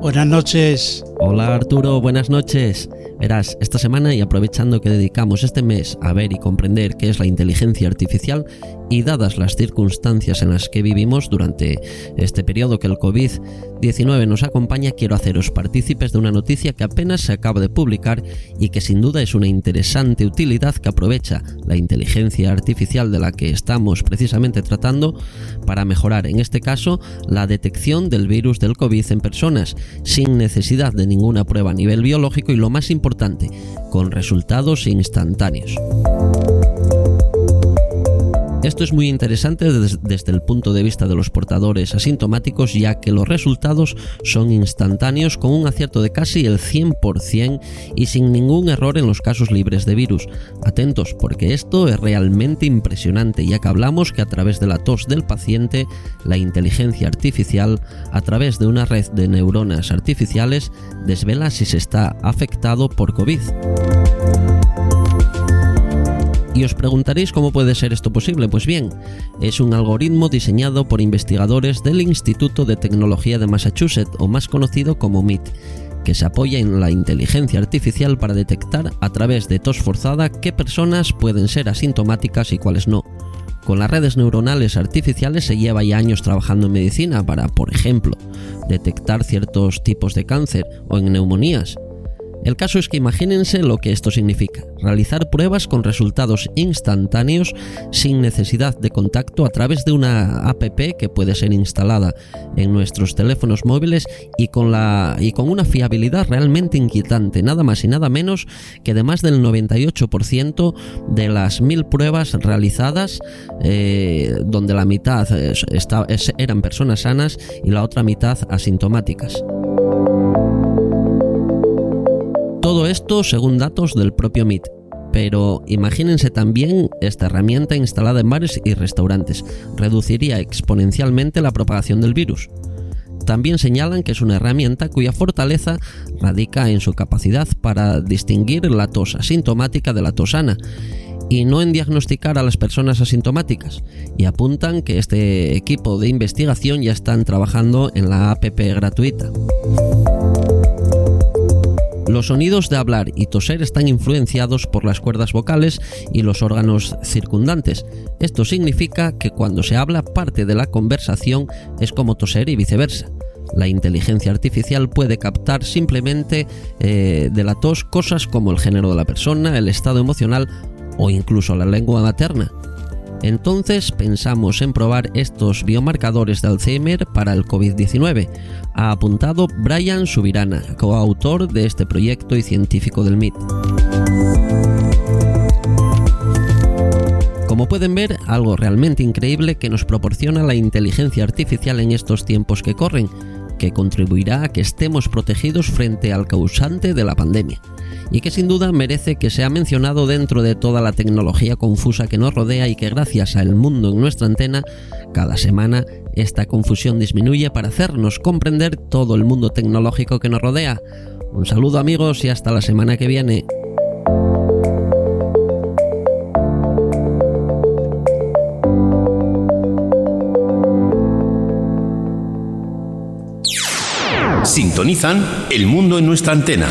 Buenas noches. Hola Arturo, buenas noches. Verás, esta semana y aprovechando que dedicamos este mes a ver y comprender qué es la inteligencia artificial y dadas las circunstancias en las que vivimos durante este periodo que el COVID-19 nos acompaña, quiero haceros partícipes de una noticia que apenas se acaba de publicar y que sin duda es una interesante utilidad que aprovecha la inteligencia artificial de la que estamos precisamente tratando para mejorar, en este caso, la detección del virus del COVID en personas, sin necesidad de ninguna prueba a nivel biológico y lo más importante, con resultados instantáneos. Esto es muy interesante desde el punto de vista de los portadores asintomáticos ya que los resultados son instantáneos con un acierto de casi el 100% y sin ningún error en los casos libres de virus. Atentos porque esto es realmente impresionante ya que hablamos que a través de la tos del paciente la inteligencia artificial a través de una red de neuronas artificiales desvela si se está afectado por COVID. Y os preguntaréis cómo puede ser esto posible. Pues bien, es un algoritmo diseñado por investigadores del Instituto de Tecnología de Massachusetts, o más conocido como MIT, que se apoya en la inteligencia artificial para detectar a través de tos forzada qué personas pueden ser asintomáticas y cuáles no. Con las redes neuronales artificiales se lleva ya años trabajando en medicina para, por ejemplo, detectar ciertos tipos de cáncer o en neumonías, el caso es que imagínense lo que esto significa, realizar pruebas con resultados instantáneos sin necesidad de contacto a través de una app que puede ser instalada en nuestros teléfonos móviles y con, una fiabilidad realmente inquietante, nada más y nada menos que de más del 98% de las mil pruebas realizadas, eh, donde la mitad eran personas sanas y la otra mitad asintomáticas. Todo esto según datos del propio MIT. Pero imagínense también esta herramienta instalada en bares y restaurantes. Reduciría exponencialmente la propagación del virus. También señalan que es una herramienta cuya fortaleza radica en su capacidad para distinguir la tos asintomática de la tos sana y no en diagnosticar a las personas asintomáticas. Y apuntan que este equipo de investigación ya están trabajando en la APP gratuita. Los sonidos de hablar y toser están influenciados por las cuerdas vocales y los órganos circundantes. Esto significa que cuando se habla parte de la conversación es como toser y viceversa. La inteligencia artificial puede captar simplemente eh, de la tos cosas como el género de la persona, el estado emocional o incluso la lengua materna. Entonces pensamos en probar estos biomarcadores de Alzheimer para el COVID-19, ha apuntado Brian Subirana, coautor de este proyecto y científico del MIT. Como pueden ver, algo realmente increíble que nos proporciona la inteligencia artificial en estos tiempos que corren, que contribuirá a que estemos protegidos frente al causante de la pandemia y que sin duda merece que sea mencionado dentro de toda la tecnología confusa que nos rodea y que gracias al mundo en nuestra antena, cada semana esta confusión disminuye para hacernos comprender todo el mundo tecnológico que nos rodea. Un saludo amigos y hasta la semana que viene. Sintonizan El Mundo en nuestra antena.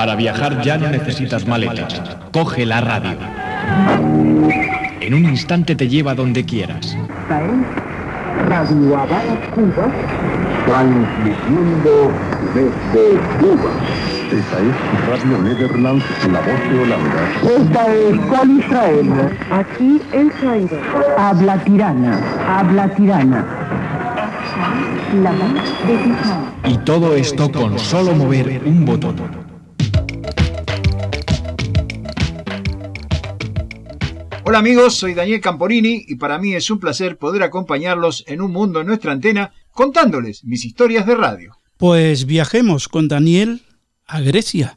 Para viajar ya no necesitas maletas. Coge la radio. En un instante te lleva donde quieras. Radio Habana, Cuba, transmitiendo desde Cuba. Esta es Radio Nederland, la voz de Holanda. Esta es Col Israel. Aquí El Cairo. Habla tirana, habla tirana. La voz de Tiján. Y todo esto con solo mover un botón. Hola amigos, soy Daniel Camporini y para mí es un placer poder acompañarlos en un mundo en nuestra antena contándoles mis historias de radio. Pues viajemos con Daniel a Grecia.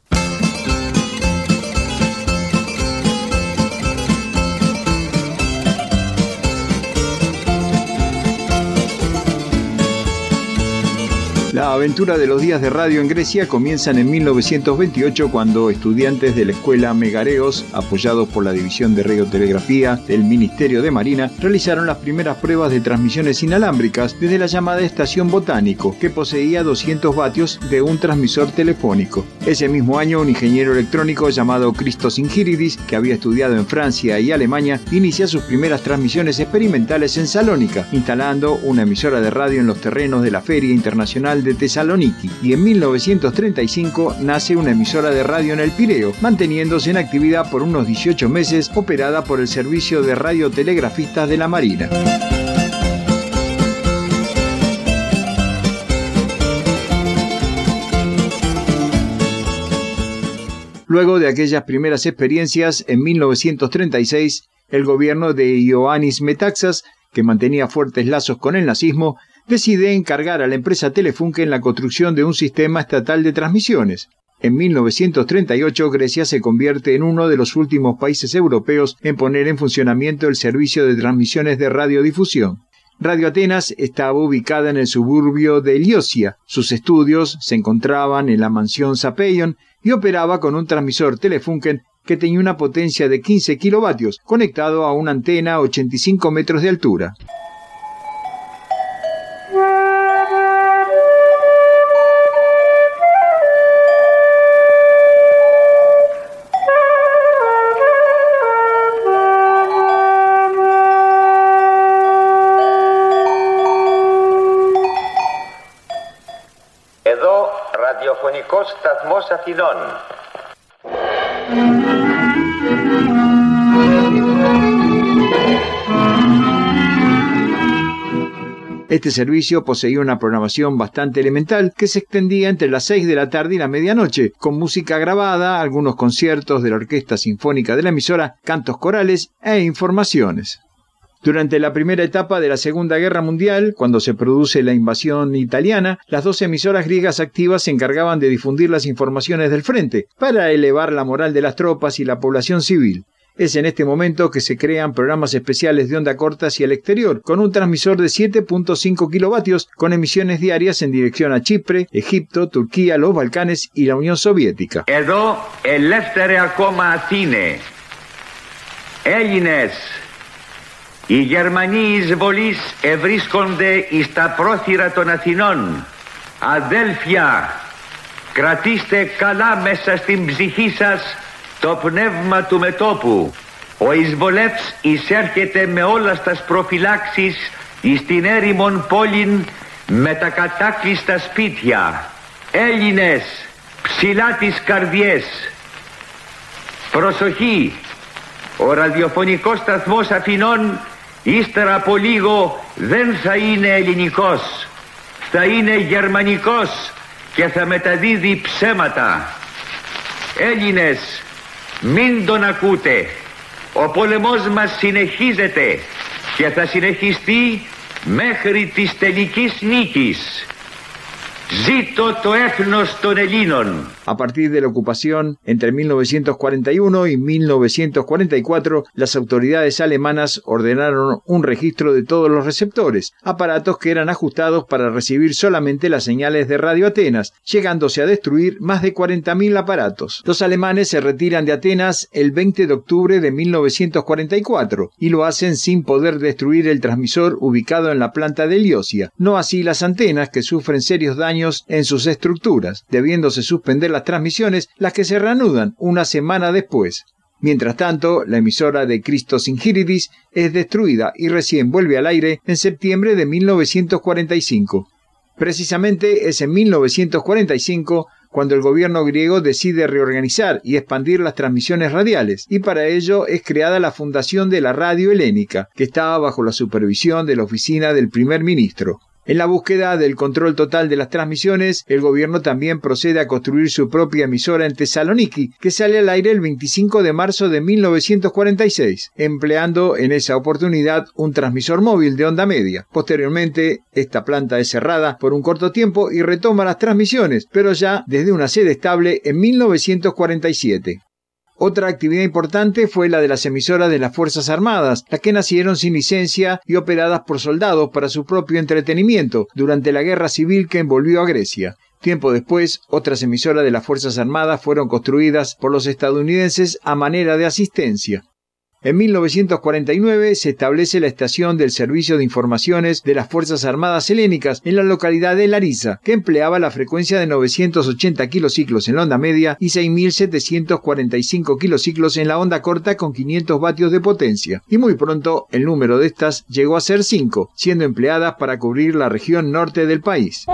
La aventura de los días de radio en Grecia comienzan en 1928 cuando estudiantes de la escuela Megareos, apoyados por la División de Radiotelegrafía del Ministerio de Marina, realizaron las primeras pruebas de transmisiones inalámbricas desde la llamada estación Botánico, que poseía 200 vatios de un transmisor telefónico. Ese mismo año, un ingeniero electrónico llamado Christos Ingiridis, que había estudiado en Francia y Alemania, inicia sus primeras transmisiones experimentales en Salónica, instalando una emisora de radio en los terrenos de la Feria Internacional de Tesaloniki y en 1935 nace una emisora de radio en el Pireo, manteniéndose en actividad por unos 18 meses operada por el Servicio de Radiotelegrafistas de la Marina. Luego de aquellas primeras experiencias, en 1936, el gobierno de Ioannis Metaxas, que mantenía fuertes lazos con el nazismo, decide encargar a la empresa Telefunken la construcción de un sistema estatal de transmisiones. En 1938 Grecia se convierte en uno de los últimos países europeos en poner en funcionamiento el servicio de transmisiones de radiodifusión. Radio Atenas estaba ubicada en el suburbio de Liosia. Sus estudios se encontraban en la mansión Sapeion y operaba con un transmisor Telefunken que tenía una potencia de 15 kilovatios, conectado a una antena a 85 metros de altura. Este servicio poseía una programación bastante elemental que se extendía entre las 6 de la tarde y la medianoche, con música grabada, algunos conciertos de la Orquesta Sinfónica de la emisora, cantos corales e informaciones. Durante la primera etapa de la Segunda Guerra Mundial, cuando se produce la invasión italiana, las dos emisoras griegas activas se encargaban de difundir las informaciones del frente, para elevar la moral de las tropas y la población civil. Es en este momento que se crean programas especiales de onda corta hacia el exterior, con un transmisor de 7.5 kilovatios, con emisiones diarias en dirección a Chipre, Egipto, Turquía, los Balcanes y la Unión Soviética. Edo, el Οι Γερμανοί εισβολείς ευρίσκονται εις τα πρόθυρα των Αθηνών. Αδέλφια, κρατήστε καλά μέσα στην ψυχή σας το πνεύμα του μετόπου. Ο εισβολεύς εισέρχεται με όλα στα προφυλάξεις εις την έρημον πόλην με τα κατάκλειστα σπίτια. Έλληνες, ψηλά τις καρδιές. Προσοχή, ο ραδιοφωνικός σταθμός Αθηνών ύστερα από λίγο δεν θα είναι ελληνικός. Θα είναι γερμανικός και θα μεταδίδει ψέματα. Έλληνες, μην τον ακούτε. Ο πόλεμός μας συνεχίζεται και θα συνεχιστεί μέχρι της τελικής νίκης. ¡Zito το έθνος των Ελλήνων! A partir de la ocupación, entre 1941 y 1944, las autoridades alemanas ordenaron un registro de todos los receptores, aparatos que eran ajustados para recibir solamente las señales de Radio Atenas, llegándose a destruir más de 40.000 aparatos. Los alemanes se retiran de Atenas el 20 de octubre de 1944 y lo hacen sin poder destruir el transmisor ubicado en la planta de Liosia, no así las antenas que sufren serios daños en sus estructuras, debiéndose suspender las transmisiones, las que se reanudan una semana después. Mientras tanto, la emisora de Cristo Singiridis es destruida y recién vuelve al aire en septiembre de 1945. Precisamente es en 1945 cuando el gobierno griego decide reorganizar y expandir las transmisiones radiales, y para ello es creada la Fundación de la Radio Helénica, que estaba bajo la supervisión de la oficina del primer ministro. En la búsqueda del control total de las transmisiones, el gobierno también procede a construir su propia emisora en Tesaloniki, que sale al aire el 25 de marzo de 1946, empleando en esa oportunidad un transmisor móvil de onda media. Posteriormente, esta planta es cerrada por un corto tiempo y retoma las transmisiones, pero ya desde una sede estable en 1947. Otra actividad importante fue la de las emisoras de las Fuerzas Armadas, las que nacieron sin licencia y operadas por soldados para su propio entretenimiento durante la guerra civil que envolvió a Grecia. Tiempo después, otras emisoras de las Fuerzas Armadas fueron construidas por los estadounidenses a manera de asistencia. En 1949 se establece la estación del Servicio de Informaciones de las Fuerzas Armadas Helénicas en la localidad de Larissa, que empleaba la frecuencia de 980 kilociclos en la onda media y 6.745 kilociclos en la onda corta con 500 vatios de potencia. Y muy pronto el número de estas llegó a ser 5, siendo empleadas para cubrir la región norte del país.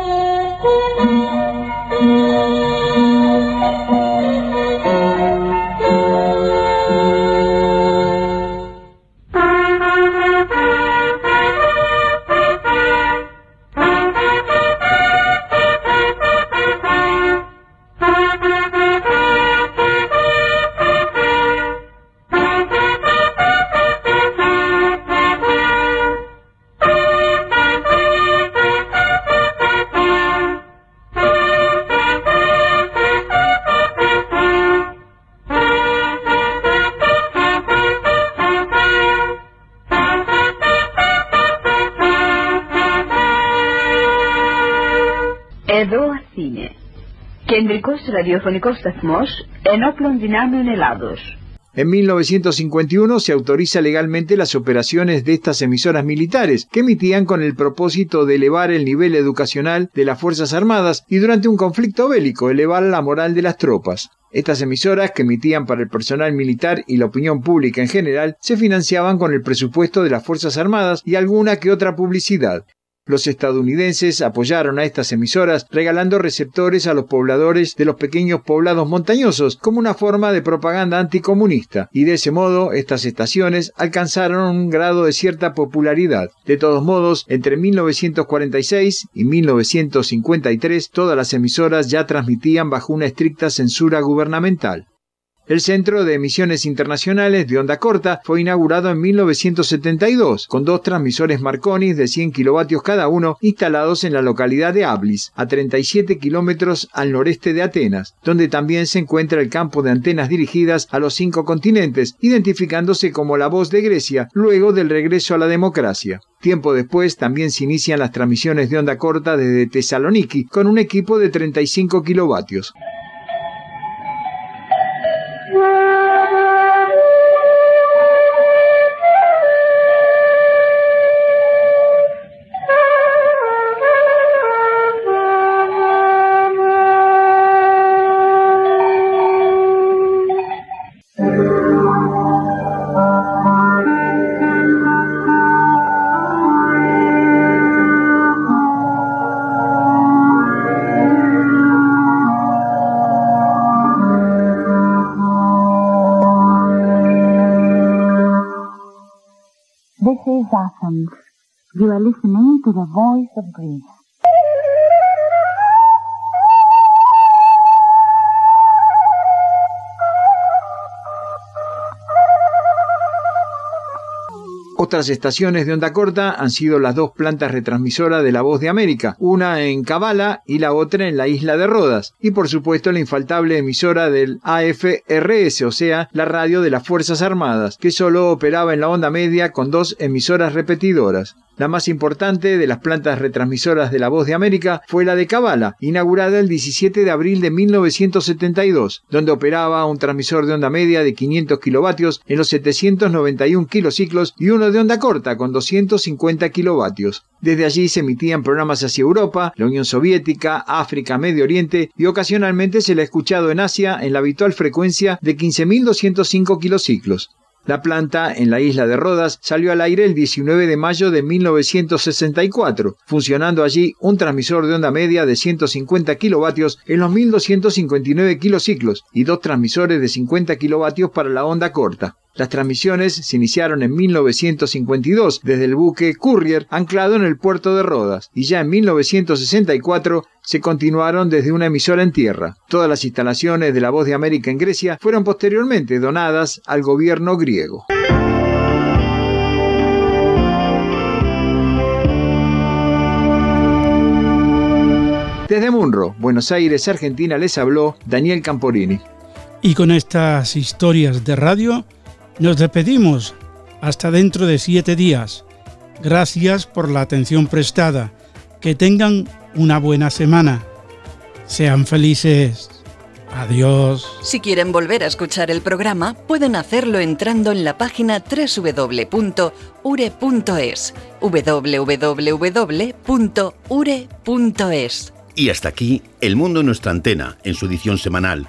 Κεντρικός ραδιοφωνικός σταθμός ενόπλων δυνάμεων Ελλάδος. En 1951 se autoriza legalmente las operaciones de estas emisoras militares, que emitían con el propósito de elevar el nivel educacional de las Fuerzas Armadas y durante un conflicto bélico elevar la moral de las tropas. Estas emisoras, que emitían para el personal militar y la opinión pública en general, se financiaban con el presupuesto de las Fuerzas Armadas y alguna que otra publicidad. Los estadounidenses apoyaron a estas emisoras regalando receptores a los pobladores de los pequeños poblados montañosos como una forma de propaganda anticomunista, y de ese modo estas estaciones alcanzaron un grado de cierta popularidad. De todos modos, entre 1946 y 1953 todas las emisoras ya transmitían bajo una estricta censura gubernamental. El Centro de Emisiones Internacionales de Onda Corta fue inaugurado en 1972, con dos transmisores Marconi de 100 kilovatios cada uno instalados en la localidad de Ablis, a 37 kilómetros al noreste de Atenas, donde también se encuentra el campo de antenas dirigidas a los cinco continentes, identificándose como la voz de Grecia luego del regreso a la democracia. Tiempo después también se inician las transmisiones de onda corta desde Tesaloniki con un equipo de 35 kilovatios. To the voice of. Otras estaciones de onda corta han sido las dos plantas retransmisoras de La Voz de América, una en Cabala y la otra en la isla de Rodas, y por supuesto la infaltable emisora del AFRS, o sea, la radio de las Fuerzas Armadas, que solo operaba en la onda media con dos emisoras repetidoras. La más importante de las plantas retransmisoras de La Voz de América fue la de Cabala, inaugurada el 17 de abril de 1972, donde operaba un transmisor de onda media de 500 kilovatios en los 791 kilociclos y uno de onda corta con 250 kilovatios. Desde allí se emitían programas hacia Europa, la Unión Soviética, África, Medio Oriente y ocasionalmente se la ha escuchado en Asia en la habitual frecuencia de 15.205 kilociclos. La planta en la isla de Rodas salió al aire el 19 de mayo de 1964, funcionando allí un transmisor de onda media de 150 kilovatios en los 1259 kilociclos y dos transmisores de 50 kilovatios para la onda corta. Las transmisiones se iniciaron en 1952 desde el buque Courier anclado en el puerto de Rodas y ya en 1964 se continuaron desde una emisora en tierra. Todas las instalaciones de la Voz de América en Grecia fueron posteriormente donadas al gobierno griego. Desde Munro, Buenos Aires, Argentina, les habló Daniel Camporini. Y con estas historias de radio, nos despedimos hasta dentro de siete días. Gracias por la atención prestada. Que tengan una buena semana. Sean felices. Adiós. Si quieren volver a escuchar el programa, pueden hacerlo entrando en la página www.ure.es. www.ure.es. Y hasta aquí El Mundo en nuestra antena, en su edición semanal